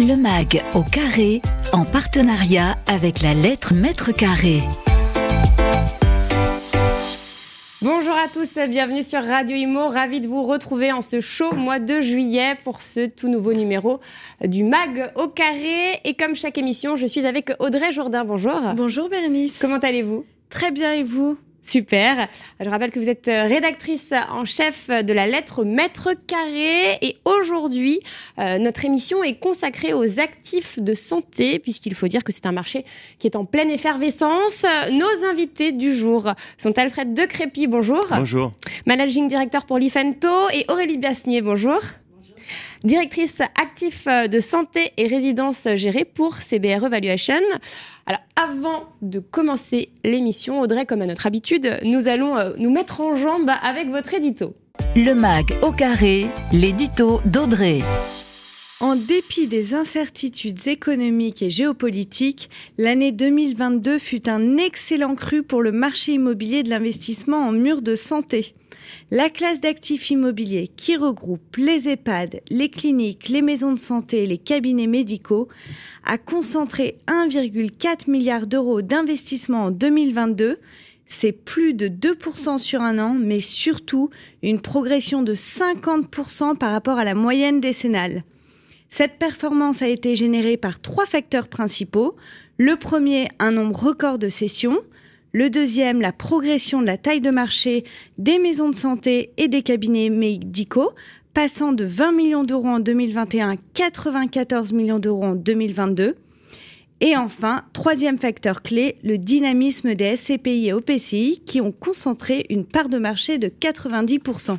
Le MAG au carré, en partenariat avec la lettre Mètre Carré. Bonjour à tous, bienvenue sur Radio Imo. Ravi de vous retrouver en ce chaud mois de juillet pour ce tout nouveau numéro du MAG au carré. Et comme chaque émission, je suis avec Audrey Jourdain. Bonjour. Bonjour Bérénice. Comment allez-vous? Très bien et vous? Super. Je rappelle que vous êtes rédactrice en chef de la lettre Maître Carré et aujourd'hui, euh, notre émission est consacrée aux actifs de santé puisqu'il faut dire que c'est un marché qui est en pleine effervescence. Nos invités du jour sont Alfred Decrépy, bonjour. Bonjour. Managing Director pour l'IFENTO et Aurélie Biasnier, bonjour directrice actif de santé et résidence gérée pour CBR Evaluation. Alors, avant de commencer l'émission, Audrey, comme à notre habitude, nous allons euh, nous mettre en jambe avec votre édito. Le MAG au carré, l'édito d'Audrey. En dépit des incertitudes économiques et géopolitiques, l'année 2022 fut un excellent cru pour le marché immobilier de l'investissement en murs de santé. La classe d'actifs immobiliers qui regroupe les EHPAD, les cliniques, les maisons de santé les cabinets médicaux a concentré 1,4 milliard d'euros d'investissement en 2022. C'est plus de 2% sur un an, mais surtout une progression de 50% par rapport à la moyenne décennale. Cette performance a été générée par trois facteurs principaux. Le premier, un nombre record de sessions. Le deuxième, la progression de la taille de marché des maisons de santé et des cabinets médicaux, passant de 20 millions d'euros en 2021 à 94 millions d'euros en 2022. Et enfin, troisième facteur clé, le dynamisme des SCPI et OPCI qui ont concentré une part de marché de 90%.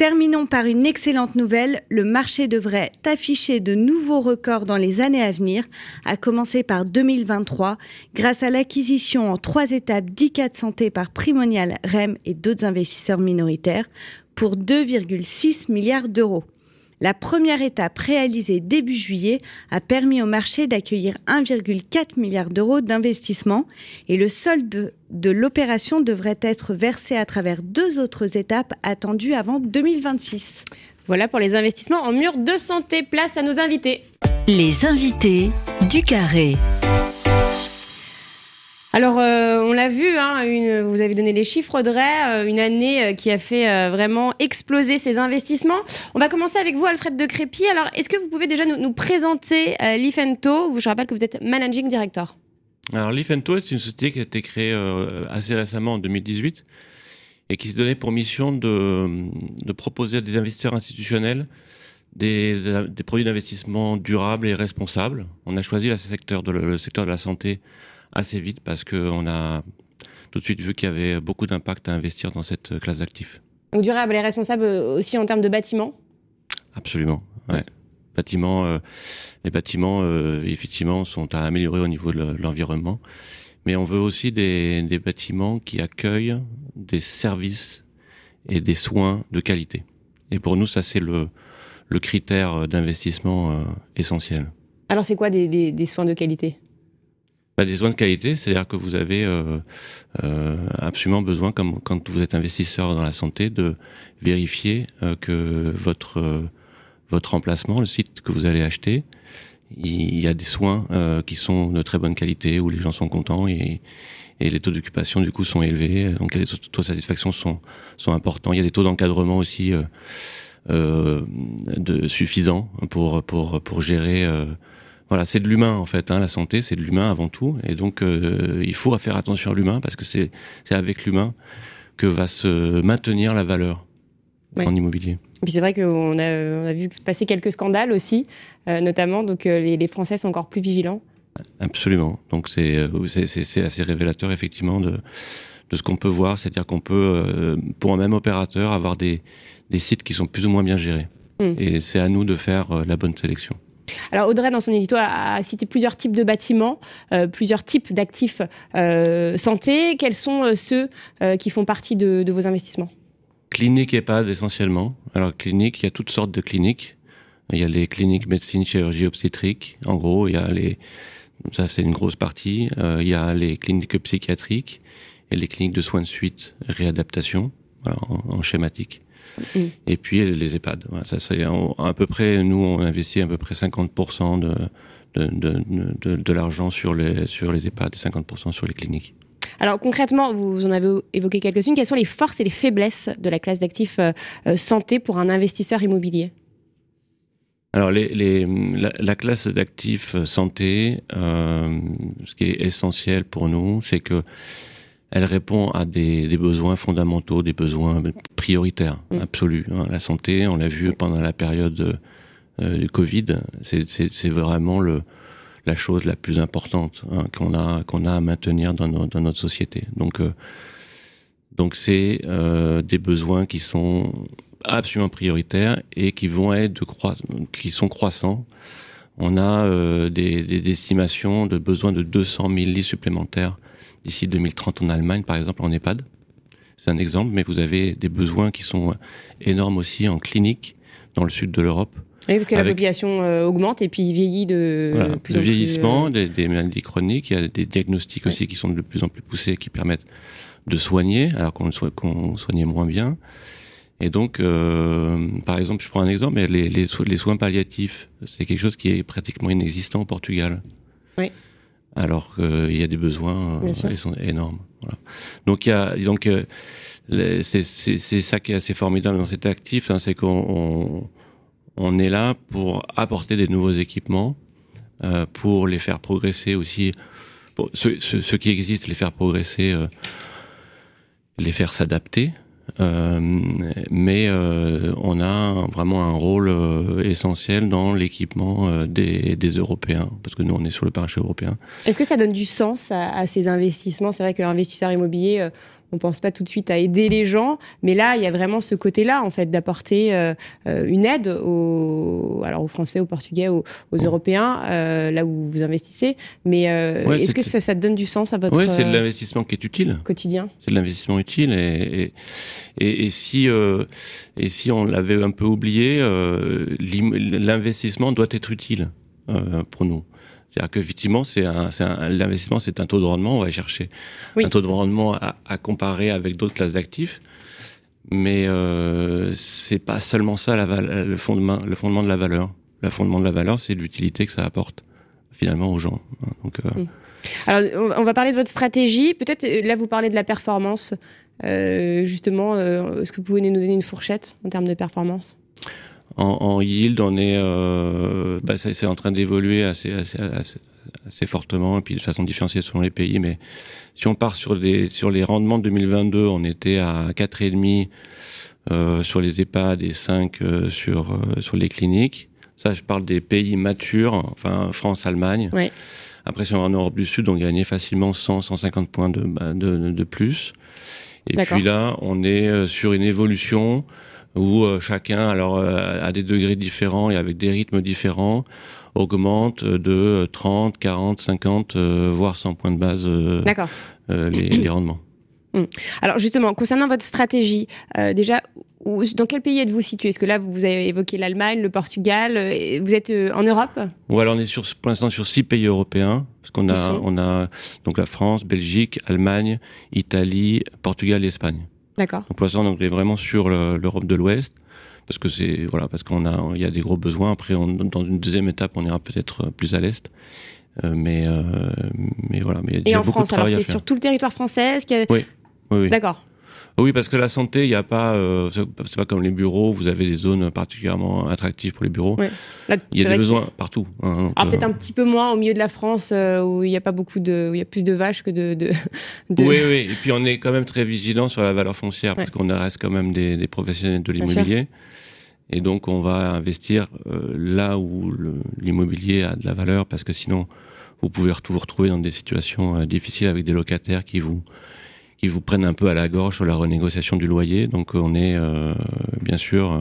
Terminons par une excellente nouvelle. Le marché devrait afficher de nouveaux records dans les années à venir, à commencer par 2023, grâce à l'acquisition en trois étapes d'ICAT Santé par Primonial, REM et d'autres investisseurs minoritaires pour 2,6 milliards d'euros. La première étape réalisée début juillet a permis au marché d'accueillir 1,4 milliard d'euros d'investissement et le solde de l'opération devrait être versé à travers deux autres étapes attendues avant 2026. Voilà pour les investissements en murs de santé. Place à nos invités. Les invités du carré. Alors, euh, on l'a vu, hein, vous avez donné les chiffres de euh, une année euh, qui a fait vraiment exploser ses investissements. On va commencer avec vous, Alfred de Crépy. Alors, est-ce que vous pouvez déjà nous, présenter l'IFENTO Je rappelle que vous êtes Managing Director. Alors, l'IFENTO, c'est une société qui a été créée assez récemment en 2018 et qui s'est donné pour mission de, proposer à des investisseurs institutionnels des, produits d'investissement durables et responsables. On a choisi le secteur de la santé assez vite parce qu'on a tout de suite vu qu'il y avait beaucoup d'impact à investir dans cette classe d'actifs. Donc durable et responsable aussi en termes de bâtiments? Absolument, ouais. Bâtiments, euh, les bâtiments, euh, effectivement, sont à améliorer au niveau de l'environnement. Mais on veut aussi des, des, bâtiments qui accueillent des services et des soins de qualité. Et pour nous, ça, c'est le, le critère d'investissement euh, essentiel. Alors, c'est quoi des, des, des soins de qualité? Bah, des soins de qualité, c'est-à-dire que vous avez euh, euh, absolument besoin, comme quand vous êtes investisseur dans la santé, de vérifier euh, que votre votre emplacement, le site que vous allez acheter, il y a des soins qui sont de très bonne qualité, où les gens sont contents et, et les taux d'occupation du coup sont élevés, donc les taux de satisfaction sont sont importants. Il y a des taux d'encadrement aussi euh, de suffisants pour pour pour gérer voilà, c'est de l'humain en fait. Hein, la santé, c'est de l'humain avant tout, et donc euh, il faut faire attention à l'humain parce que c'est avec l'humain que va se maintenir la valeur en immobilier. Et puis c'est vrai qu'on a, on a vu passer quelques scandales aussi, euh, notamment, donc euh, les, les, Français sont encore plus vigilants. Absolument. Donc c'est c'est assez révélateur effectivement de de ce qu'on peut voir, c'est-à-dire qu'on peut, pour un même opérateur, avoir des, des sites qui sont plus ou moins bien gérés. Mmh. Et c'est à nous de faire la bonne sélection. Alors Audrey, dans son édito, a, cité plusieurs types de bâtiments, euh, plusieurs types d'actifs euh, santé. Quels sont euh, ceux qui font partie de, vos investissements? Clinique EHPAD essentiellement. Alors clinique, il y a toutes sortes de cliniques. Il y a les cliniques médecine, chirurgie, obstétrique. En gros, il y a les, ça c'est une grosse partie. il y a les cliniques psychiatriques et les cliniques de soins de suite, réadaptation, en, schématique. Et puis les EHPAD. ça, c'est à peu près, nous, on investit à peu près 50% de, de, de, de, l'argent sur les, sur les EHPAD et 50% sur les cliniques. Alors concrètement, vous en avez évoqué quelques-unes. Quelles sont les forces et les faiblesses de la classe d'actifs euh, euh, santé pour un investisseur immobilier? Alors, les, les, la, classe d'actifs santé, euh, ce qui est essentiel pour nous, c'est que elle répond à des, des, besoins fondamentaux, des besoins prioritaires, mm. absolus. Hein. La santé, on l'a vu pendant la période euh, du Covid, c'est vraiment le, la chose la plus importante hein, qu'on a qu'on a à maintenir dans, dans notre société. Donc euh, donc c'est euh, des besoins qui sont absolument prioritaires et qui vont être de qui sont croissants. On a euh, des, des, estimations de besoins de 200 000 lits supplémentaires d'ici 2030 en Allemagne, par exemple, en EHPAD. C'est un exemple, mais vous avez des besoins qui sont énormes aussi en clinique dans le sud de l'Europe. Oui, parce que la population euh, augmente et puis vieillit de plus en vieillissement, plus, euh... des, des, maladies chroniques, il y a des diagnostics aussi qui sont de plus en plus poussés qui permettent de soigner, alors qu'on qu soignait moins bien. Et donc, euh, par exemple, je prends un exemple, mais les, les, les soins palliatifs, c'est quelque chose qui est pratiquement inexistant au Portugal. Oui. Alors qu'il y a des besoins euh, sont énormes. Voilà. Donc, il y a, donc euh, c'est ça qui est assez formidable dans cet actif, hein, c'est qu'on on, est là pour apporter des nouveaux équipements, euh, pour les faire progresser aussi, pour ceux, ceux, ceux, qui existent, les faire progresser, euh, les faire s'adapter. Euh, mais euh, on a vraiment un rôle euh, essentiel dans l'équipement des, Européens, parce que nous on est sur le marché européen. Est-ce que ça donne du sens à, à ces investissements? C'est vrai qu'un investisseur immobilier on pense pas tout de suite à aider les gens, mais là, il y a vraiment ce côté-là, en fait, d'apporter euh, euh une aide aux, alors aux Français, aux Portugais, aux, aux Européens, euh, là où vous investissez. Mais euh, ouais, est-ce que ça, ça, donne du sens à votre Oui, c'est de l'investissement qui est utile. Quotidien. C'est de l'investissement utile, et, et, et, et si et si on l'avait un peu oublié, l'investissement doit être utile pour nous. C'est-à-dire qu'effectivement, c'est un, un l'investissement, c'est un taux de rendement. On va chercher oui. un taux de rendement à, à comparer avec d'autres classes d'actifs. Mais euh, c'est pas seulement ça la, le, fondement, le fondement de la valeur. Le fondement de la valeur, c'est l'utilité que ça apporte finalement aux gens. Donc, euh... Alors, on va parler de votre stratégie. Peut-être euh, là, vous parlez de la performance. Euh, justement, est-ce que vous pouvez nous donner une fourchette en termes de performance? En, en, yield, on est, euh, bah, c'est en train d'évoluer assez, assez, assez, assez, fortement et puis de façon différenciée selon les pays. Mais si on part sur, des, sur les rendements de 2022, on était à 4,5 euh, sur les EHPAD et 5 euh, sur, euh, sur les cliniques. Ça, je parle des pays matures, enfin France, Allemagne. Oui. Après, si on va en Europe du Sud, on gagnait facilement 100, 150 points de, bah, de, de plus. Et puis là, on est euh, sur une évolution où euh, chacun, alors euh, à des degrés différents et avec des rythmes différents, augmente de 30, 40, 50, voire 100 points de base euh, les, les, rendements. Hum. Alors justement, concernant votre stratégie, euh, déjà, où, dans quel pays êtes-vous situé? Est-ce que là, vous avez évoqué l'Allemagne, le Portugal Vous êtes euh, en Europe? Oui, alors on est sur, pour l'instant sur six pays européens. Parce qu'on a, on a donc la France, Belgique, Allemagne, Italie, Portugal et Espagne. D'accord. Donc pour l'instant, on est vraiment sur l'Europe de l'Ouest parce que c'est voilà parce qu'on a il y a des gros besoins. Après, on, dans une deuxième étape, on ira peut-être plus à l'est. Euh, mais euh, mais voilà. Mais il y a Et en France, alors c'est sur tout le territoire français a... Oui. Oui, oui. D'accord. Oui, parce que la santé, il n'y a pas, euh, c'est pas comme les bureaux, vous avez des zones particulièrement attractives pour les bureaux. Il y a des besoins partout. Hein, alors peut-être euh... un petit peu moins au milieu de la France euh, où il n'y a pas beaucoup de, où il y a plus de vaches que de, de, de, Oui, oui. Et puis on est quand même très vigilant sur la valeur foncière ouais. parce qu'on reste quand même des, des professionnels de l'immobilier. Et donc on va investir euh, là où l'immobilier a de la valeur parce que sinon vous pouvez vous retrouver dans des situations difficiles avec des locataires qui vous qui vous prennent un peu à la gorge sur la renégociation du loyer. Donc on est euh, bien sûr euh,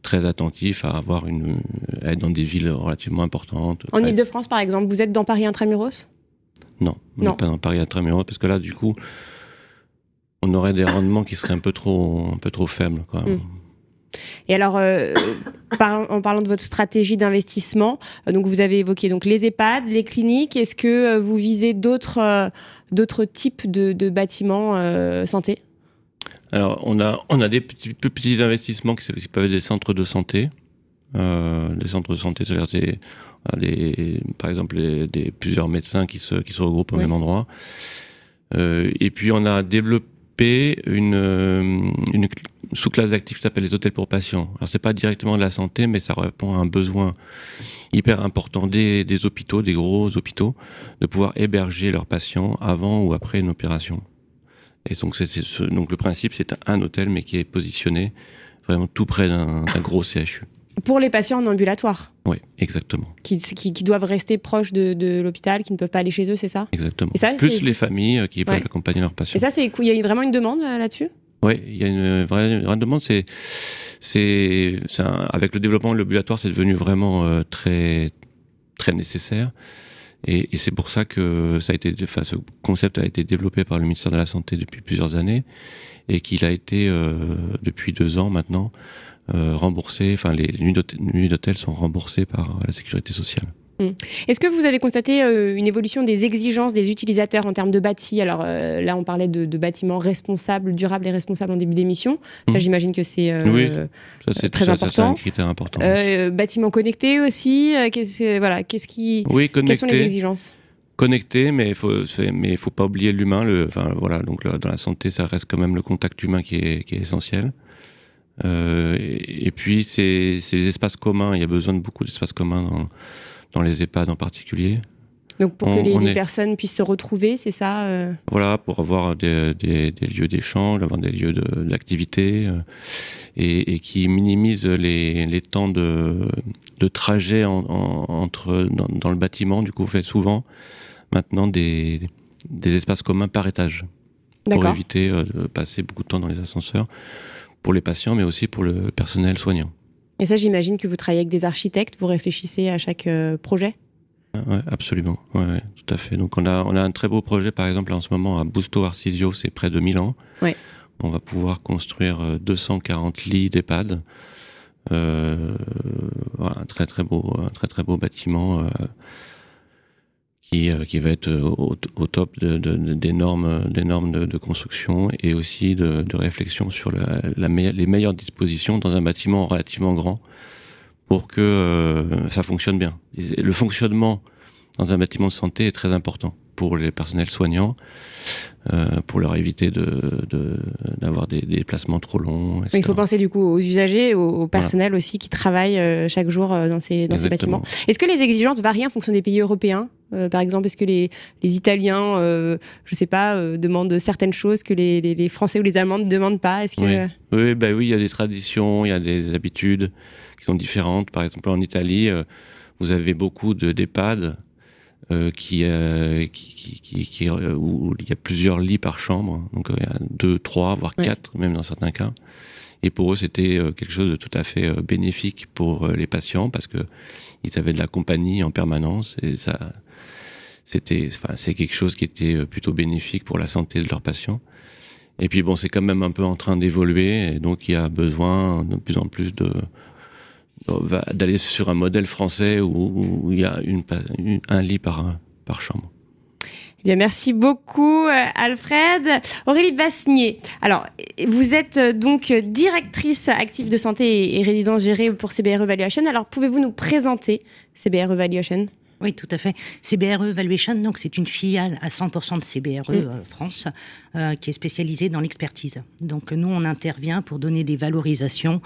très attentif à avoir une à être dans des villes relativement importantes. En Ile-de-France par exemple, vous êtes dans Paris intramuros? Non, on n'est pas dans Paris intramuros parce que là du coup on aurait des rendements qui seraient un peu trop un peu trop faibles quoi. Mm. Et alors, euh, par, en parlant de votre stratégie d'investissement, euh, donc vous avez évoqué donc les EHPAD, les cliniques. Est-ce que euh, vous visez d'autres d'autres types de, de bâtiments santé? Alors, on a, on a des petits, petits investissements qui, peuvent être des centres de santé. Des centres de santé, c'est-à-dire des, par exemple des, plusieurs médecins qui se, qui se regroupent au même endroit. Et puis on a développé une, une sous-classe d'actifs qui s'appelle les hôtels pour patients. Alors c'est pas directement de la santé, mais ça répond à un besoin hyper important des, hôpitaux, des gros hôpitaux, de pouvoir héberger leurs patients avant ou après une opération. Et donc, le principe, c'est un hôtel, mais qui est positionné vraiment tout près d'un, gros CHU. Pour les patients en ambulatoire Oui, exactement. Qui, qui, doivent rester proches de, de, l'hôpital, qui ne peuvent pas aller chez eux, c'est ça? Exactement. Et ça, Plus les familles euh, qui peuvent accompagner leurs patients. Et ça, c'est, il y a vraiment une demande euh, là-dessus? Oui, il y a une vraie, vraie demande. C'est, c'est, avec le développement de l'ambulatoire, c'est devenu vraiment euh, très, très nécessaire. Et, et c'est pour ça que ça a été, enfin, ce concept a été développé par le ministère de la Santé depuis plusieurs années et qu'il a été euh, depuis deux ans maintenant euh, remboursé. Enfin, les nuits d'hôtel sont remboursées par la sécurité sociale. Mm. Est-ce que vous avez constaté euh, une évolution des exigences des utilisateurs en termes de bâti Alors euh, là, on parlait de, bâtiments responsables, durables et responsables en début d'émission. Ça, mm. j'imagine que c'est euh, très important. C'est un critère important. bâtiments connectés aussi. Qu'est-ce, voilà, qu'est-ce qui, oui, quelles sont les exigences? Connecté, mais il faut, mais faut pas oublier l'humain. Le, enfin, voilà, donc dans la santé, ça reste quand même le contact humain qui est, qui est essentiel. Et, et, puis, c'est, les espaces communs. Il y a besoin de beaucoup d'espaces communs dans dans les EHPAD en particulier. Donc pour que les, personnes puissent se retrouver, c'est ça euh? Voilà, pour avoir des, lieux d'échange, avoir des lieux d'activité euh, et, qui minimisent les, temps de, trajet entre dans, le bâtiment. Du coup, on fait souvent maintenant des, espaces communs par étage pour éviter euh, de passer beaucoup de temps dans les ascenseurs pour les patients, mais aussi pour le personnel soignant. Et ça, j'imagine que vous travaillez avec des architectes, vous réfléchissez à chaque euh, projet? Oui, absolument. Ouais, tout à fait. Donc, on a, on a un très beau projet, par exemple, en ce moment, à Busto Arcisio, c'est près de Milan. Ouais. On va pouvoir construire 240 euh, lits d'EHPAD. Euh, voilà, un très très beau, un très très beau bâtiment. Euh, euh, qui, va être au, top de, des normes, des normes de, construction et aussi de, réflexion sur la, les meilleures dispositions dans un bâtiment relativement grand pour que euh, ça fonctionne bien. Le fonctionnement dans un bâtiment de santé est très important pour les personnels soignants, euh, pour leur éviter d'avoir de, des, des, déplacements trop longs. Il faut penser du coup aux usagers, au, personnel aussi qui travaillent euh, chaque jour euh, dans ces, dans ces bâtiments. Est-ce que les exigences varient en fonction des pays européens? Par exemple, est-ce que les, les Italiens, je je sais pas, demandent certaines choses que les, les, Français ou les Allemands ne demandent pas? Est-ce que... Oui, bah oui, il y a des traditions, il y a des habitudes qui sont différentes. Par exemple, en Italie, vous avez beaucoup de d'EHPAD euh, qui, euh, qui, qui, qui, euh, où il y a plusieurs lits par chambre, donc il y a deux, trois, voire quatre, même dans certains cas. Et pour eux, c'était quelque chose de tout à fait bénéfique pour les patients parce que ils avaient de la compagnie en permanence et ça, c'était, enfin, c'est quelque chose qui était plutôt bénéfique pour la santé de leurs patients. Et puis bon, c'est quand même un peu en train d'évoluer et donc il y a besoin de plus en plus de d'aller sur un modèle français où, il y a un lit par, par chambre. Eh bien, merci beaucoup, euh, Alfred. Aurélie Bassnier. Alors, vous êtes euh, donc directrice active de santé et résidence gérée pour CBR Evaluation. Alors, pouvez-vous nous présenter CBR Evaluation? Oui, tout à fait. CBRE Evaluation, donc c'est une filiale à 100% de CBRE mm. euh, France qui est spécialisée dans l'expertise. Donc nous, on intervient pour donner des valorisations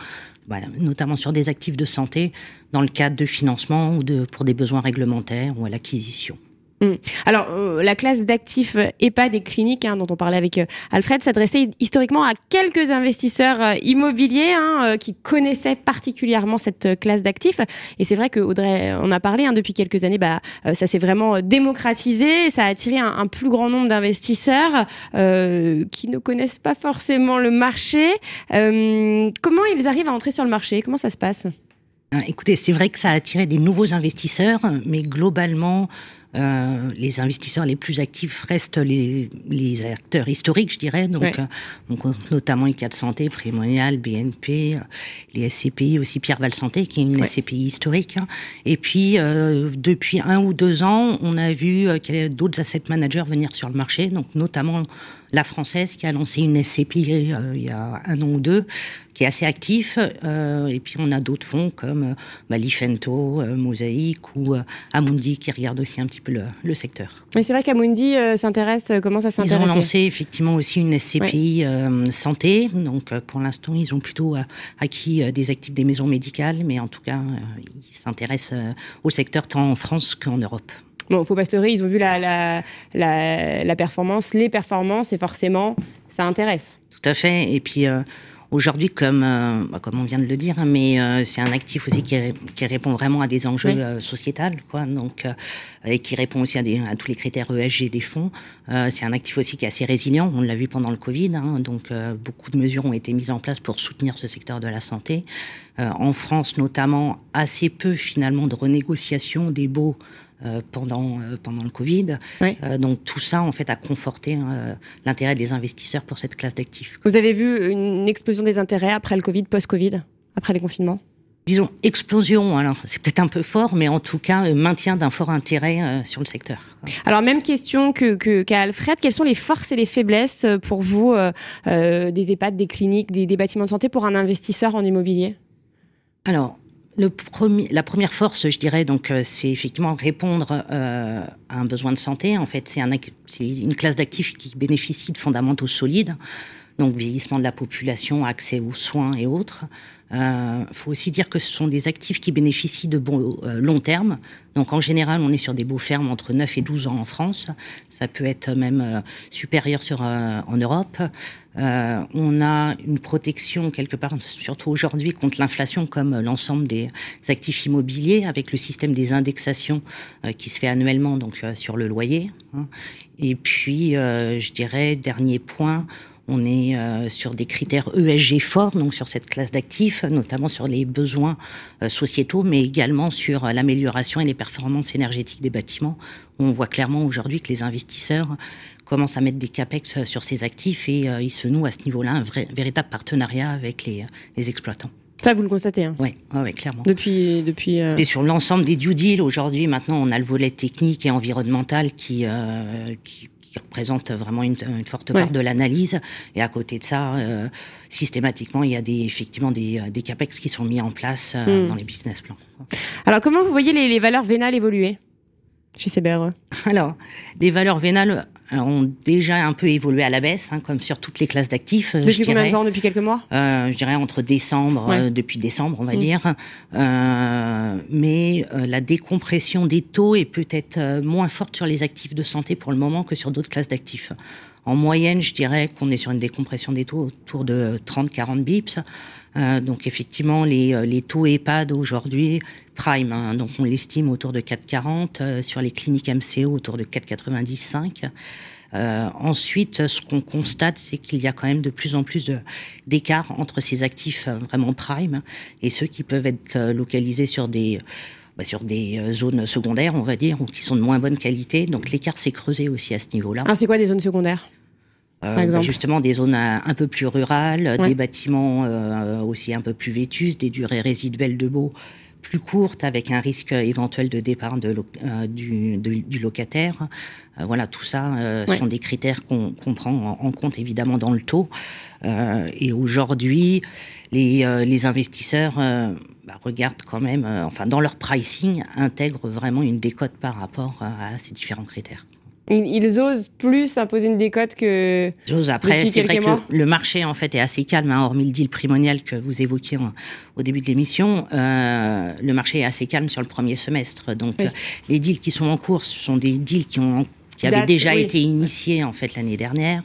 notamment sur des actifs de santé, dans le cadre de financement ou de, pour des besoins réglementaires ou à l'acquisition. Hmm. Alors, euh, la classe d'actifs EHPAD et cliniques, hein, dont on parlait avec euh, Alfred, s'adressait historiquement à quelques investisseurs euh, immobiliers hein, qui connaissaient particulièrement cette classe d'actifs. Et c'est vrai que Audrey, on a parlé hein, depuis quelques années, bah, ça s'est vraiment démocratisé, ça a attiré un, un plus grand nombre d'investisseurs qui ne connaissent pas forcément le marché. comment ils arrivent à entrer sur le marché? Comment ça se passe? Écoutez, c'est vrai que ça a attiré des nouveaux investisseurs, mais globalement, euh, les investisseurs les plus actifs restent les, acteurs historiques, je dirais, donc, euh, notamment ICAD Santé, Prémonial, BNP, euh, les SCPI aussi, Pierre Val Santé, qui est une SCPI historique. Hein. Et puis, depuis un ou deux ans, on a vu d'autres asset managers venir sur le marché, donc notamment la française qui a lancé une SCPI il y a un an ou deux, qui est assez actif. et puis on a d'autres fonds comme Malifento, Mosaïque ou Amundi qui regardent aussi un petit peu le, secteur. Mais c'est vrai qu'Amundi s'intéresse, comment ça s'intéresse Ils ont lancé effectivement aussi une SCPI santé. Donc pour l'instant, ils ont plutôt acquis des actifs des maisons médicales, mais en tout cas, ils s'intéressent au secteur tant en France qu'en Europe. Bon, faut pas se leurrer, ils ont vu la, la, la, performance, les performances, et forcément, ça intéresse. Tout à fait. Et puis, euh, aujourd'hui, comme, euh, bah, comme on vient de le dire, hein, mais euh, c'est un actif aussi qui, qui, répond vraiment à des enjeux sociétals, quoi, donc, et qui répond aussi à, des, à, tous les critères ESG des fonds. c'est un actif aussi qui est assez résilient, on l'a vu pendant le Covid, hein, donc beaucoup de mesures ont été mises en place pour soutenir ce secteur de la santé. en France, notamment, assez peu finalement de renégociation des baux pendant, euh, pendant le Covid. Euh, donc tout ça, en fait, a conforté l'intérêt des investisseurs pour cette classe d'actifs. Vous avez vu une explosion des intérêts après le Covid, post-Covid, après les confinements? Disons, explosion, alors c'est peut-être un peu fort, mais en tout cas, maintien d'un fort intérêt sur le secteur. Alors, même question qu'à que, Alfred, quelles sont les forces et les faiblesses pour vous des EHPAD, des cliniques, des, des, bâtiments de santé pour un investisseur en immobilier? Alors, le la première force, je dirais, donc, euh, c'est effectivement répondre euh, à un besoin de santé. En fait, c'est un, une classe d'actifs qui bénéficie de fondamentaux solides, donc vieillissement de la population, accès aux soins et autres. Il euh, faut aussi dire que ce sont des actifs qui bénéficient de bons euh, long terme. Donc en général, on est sur des beaux fermes entre 9 et 12 ans en France. Ça peut être même euh, supérieur sur, en Europe. on a une protection quelque part, surtout aujourd'hui, contre l'inflation comme l'ensemble des actifs immobiliers, avec le système des indexations qui se fait annuellement donc sur le loyer. Hein. Et puis, je dirais, dernier point, on est euh, sur des critères ESG forts, donc sur cette classe d'actifs, notamment sur les besoins euh, sociétaux, mais également sur euh, l'amélioration et les performances énergétiques des bâtiments. On voit clairement aujourd'hui que les investisseurs commencent à mettre des capex sur ces actifs et ils se nouent à ce niveau-là un vrai, véritable partenariat avec les, exploitants. Ça, vous le constatez hein? Oui, ouais, clairement. Depuis, depuis. Et sur l'ensemble des due deals aujourd'hui, maintenant, on a le volet technique et environnemental qui, qui qui représente vraiment une, forte part de l'analyse. Et à côté de ça, euh, systématiquement, il y a des, effectivement des, des, CAPEX qui sont mis en place euh, hmm. dans les business plans. Alors, comment vous voyez les, les valeurs vénales évoluer? Chez CBRE Alors, les valeurs vénales ont déjà un peu évolué à la baisse, hein, comme sur toutes les classes d'actifs. Euh, depuis combien de temps Depuis quelques mois? Euh, Je dirais entre décembre, euh, depuis décembre, on va mm. dire. mais la décompression des taux est peut-être moins forte sur les actifs de santé pour le moment que sur d'autres classes d'actifs. En moyenne, je dirais qu'on est sur une décompression des taux autour de 30-40 bips. Euh, donc effectivement, les, euh, les taux EHPAD aujourd'hui, prime, hein, donc on l'estime autour de 4,40, euh, sur les cliniques MCO autour de 4,95. Euh, ensuite, ce qu'on constate, c'est qu'il y a quand même de plus en plus d'écart entre ces actifs vraiment prime et ceux qui peuvent être localisés sur des, bah, sur des zones secondaires, on va dire, ou qui sont de moins bonne qualité. Donc l'écart s'est creusé aussi à ce niveau-là. Ah, c'est quoi des zones secondaires? Euh, bah, justement, des zones un, peu plus rurales, des bâtiments euh, aussi un peu plus vétus, des durées résiduelles de baux plus courtes avec un risque éventuel de départ de, euh, du, du, locataire. voilà, tout ça sont des critères qu'on prend en, compte évidemment dans le taux. et aujourd'hui, les, les, investisseurs bah, regardent quand même, enfin dans leur pricing, intègrent vraiment une décote par rapport à ces différents critères. Ils osent plus imposer une décote que. J'ose. Après, c'est vrai que le, marché en fait est assez calme, hein, hormis le deal primonial que vous évoquiez au début de l'émission. Euh, le marché est assez calme sur le premier semestre. Donc, euh, les deals qui sont en cours, ce sont des deals qui ont qui avaient déjà été initiés en fait l'année dernière.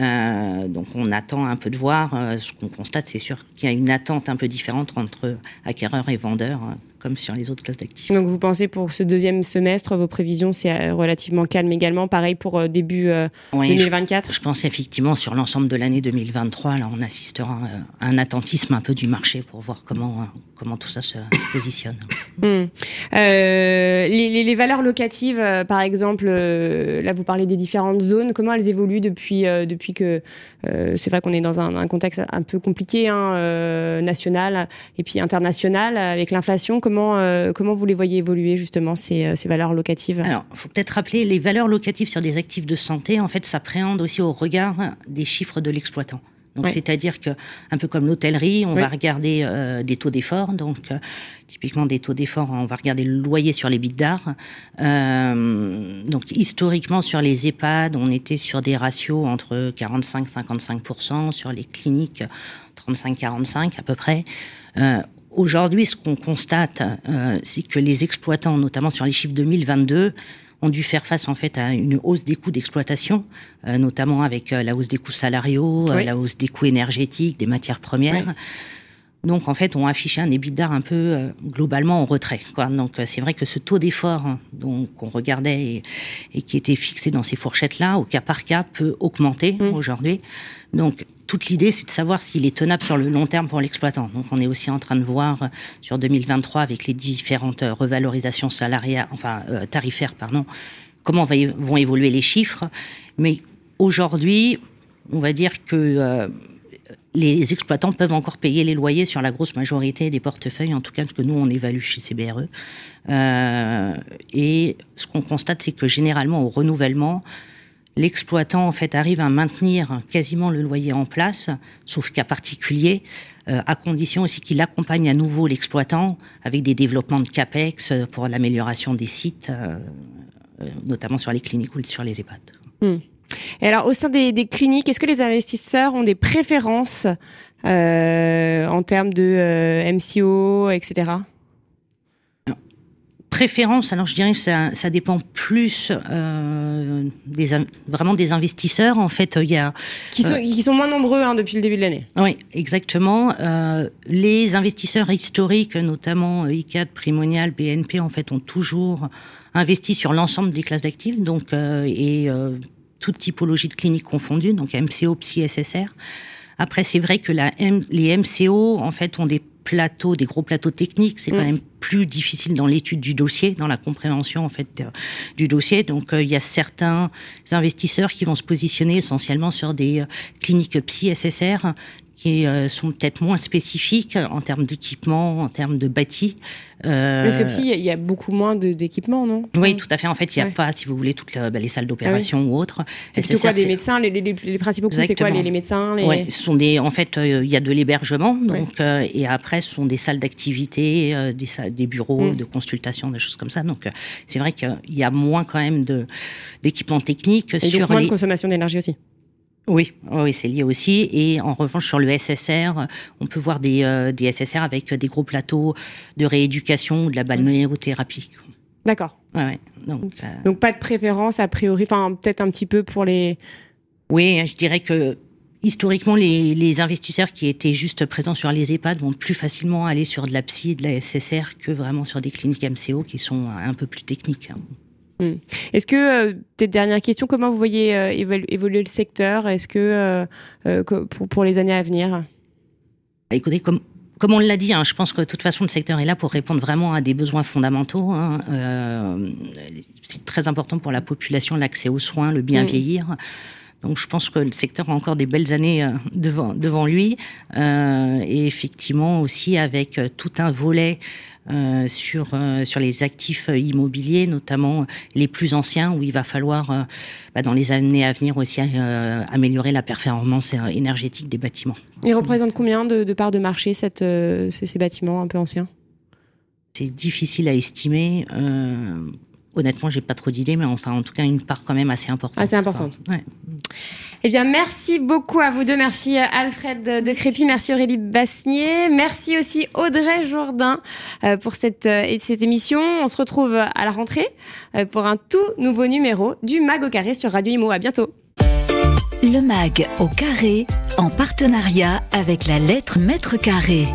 Euh, donc on attend un peu de voir. ce qu'on constate, c'est sûr qu'il y a une attente un peu différente entre acquéreurs et vendeurs comme sur les autres classes d'actifs. Donc vous pensez pour ce deuxième semestre, vos prévisions, c'est euh, relativement calme également, pareil pour euh, début 2024 euh, je, pense effectivement sur l'ensemble de l'année 2023, là on assistera à un attentisme un peu du marché pour voir comment, comment tout ça se positionne. Hmm. les, les, valeurs locatives, par exemple, là vous parlez des différentes zones, comment elles évoluent depuis, depuis que c'est vrai qu'on est dans un, contexte un peu compliqué, hein, national et puis international avec l'inflation comment, comment vous les voyez évoluer justement ces, ces valeurs locatives? Alors, il faut peut-être rappeler, les valeurs locatives sur des actifs de santé, en fait, s'appréhendent aussi au regard des chiffres de l'exploitant. Donc, c'est-à-dire que, un peu comme l'hôtellerie, on va regarder euh, des taux d'effort. Donc, euh, typiquement des taux d'effort, on va regarder le loyer sur les bits d'art. Euh, donc, historiquement, sur les EHPAD, on était sur des ratios entre 45-55%, sur les cliniques, 35-45 à peu près. Aujourd'hui, ce qu'on constate, c'est que les exploitants, notamment sur les chiffres 2022, ont dû faire face en fait à une hausse des coûts d'exploitation, euh, notamment avec euh, la hausse des coûts salariaux, euh, la hausse des coûts énergétiques, des matières premières. Donc en fait, on affiché un EBITDA un peu globalement en retrait. Quoi. Donc c'est vrai que ce taux d'effort hein, qu'on regardait et, qui était fixé dans ces fourchettes-là, au cas par cas, peut augmenter mmh. aujourd'hui. Donc toute l'idée, c'est de savoir s'il est tenable sur le long terme pour l'exploitant. Donc, on est aussi en train de voir euh, sur 2023 avec les différentes euh, revalorisations salariales, enfin euh, tarifaires, pardon, comment vont évoluer les chiffres. Mais aujourd'hui, on va dire que les exploitants peuvent encore payer les loyers sur la grosse majorité des portefeuilles, en tout cas ce que nous on évalue chez CBRE. et ce qu'on constate, c'est que généralement au renouvellement, l'exploitant en fait arrive à maintenir quasiment le loyer en place, sauf cas particulier, euh, à condition aussi qu'il accompagne à nouveau l'exploitant avec des développements de capex euh, pour l'amélioration des sites, euh, notamment sur les cliniques ou sur les EHPAD. Hmm. Et alors, au sein des, des cliniques, est-ce que les investisseurs ont des préférences en termes de MCO, etc préférence, alors je dirais que ça, ça dépend plus euh, des, vraiment des investisseurs. En fait, il y a qui sont, euh, qui sont moins nombreux hein, depuis le début de l'année. Oui, exactement. Euh, les investisseurs historiques, notamment ICAD, Primonial, BNP, en fait, ont toujours investi sur l'ensemble des classes d'actifs, donc et toute typologie de cliniques confondues, donc MCO, Psy, SSR. Après, c'est vrai que la les MCO, en fait, ont des plateaux, des gros plateaux techniques, c'est quand mm. même plus difficile dans l'étude du dossier, dans la compréhension en fait euh, du dossier. Donc euh, il y a certains investisseurs qui vont se positionner essentiellement sur des euh, cliniques psy SSR qui euh, sont peut-être moins spécifiques en termes d'équipement, en termes de bâti. Euh... Parce que psy, il y, a beaucoup moins d'équipements, non? Oui, tout à fait. En fait, il n'y a pas, si vous voulez, toutes bah, les salles d'opération ah ou autres. C'est plutôt quoi, des médecins les, les, les, principaux coûts, c'est quoi les, médecins les... Ouais, ce sont des, en fait, euh, il y a de l'hébergement, donc euh, et après, ce sont des salles d'activité, des, des bureaux mm. de consultation, des choses comme ça. Donc, c'est vrai qu'il y a moins quand même d'équipements techniques et sur donc moins de consommation d'énergie aussi. Oui, oui c'est lié aussi. Et en revanche, sur le SSR, on peut voir des, euh, des SSR avec des gros plateaux de rééducation ou de la balnéothérapie. D'accord. Ouais, donc, euh, donc, pas de préférence a priori, enfin peut-être un petit peu pour les. Oui, je dirais que historiquement, les, les, investisseurs qui étaient juste présents sur les EHPAD vont plus facilement aller sur de la psy de la SSR que vraiment sur des cliniques MCO qui sont un peu plus techniques. Hmm. Est-ce que, euh, peut-être dernière question, comment vous voyez euh, évoluer le secteur? Est-ce que, euh, pour, les années à venir? Bah, Écoutez, comme, comme on l'a dit, hein, je pense que de toute façon, le secteur est là pour répondre vraiment à des besoins fondamentaux. Hein. c'est très important pour la population, l'accès aux soins, le bien hmm. vieillir. Donc je pense que le secteur a encore des belles années devant, devant lui. et effectivement aussi avec tout un volet euh, sur, euh, sur les actifs immobiliers, notamment les plus anciens, où il va falloir, euh, bah, dans les années à venir aussi, améliorer la performance énergétique des bâtiments. Ils représentent combien de, de parts de marché cette, ces, ces, bâtiments un peu anciens? C'est difficile à estimer. Honnêtement, j'ai pas trop d'idées, mais enfin, en tout cas, une part quand même assez importante. Assez importante. Ouais. Eh bien, merci beaucoup à vous deux. Merci euh, Alfred de Crépy, merci Aurélie Bassnier, merci aussi Audrey Jourdain euh, pour cette, euh, cette émission. On se retrouve à la rentrée pour un tout nouveau numéro du Mag au carré sur Radio Imo. À bientôt. Le Mag au carré en partenariat avec la lettre Mètre Carré.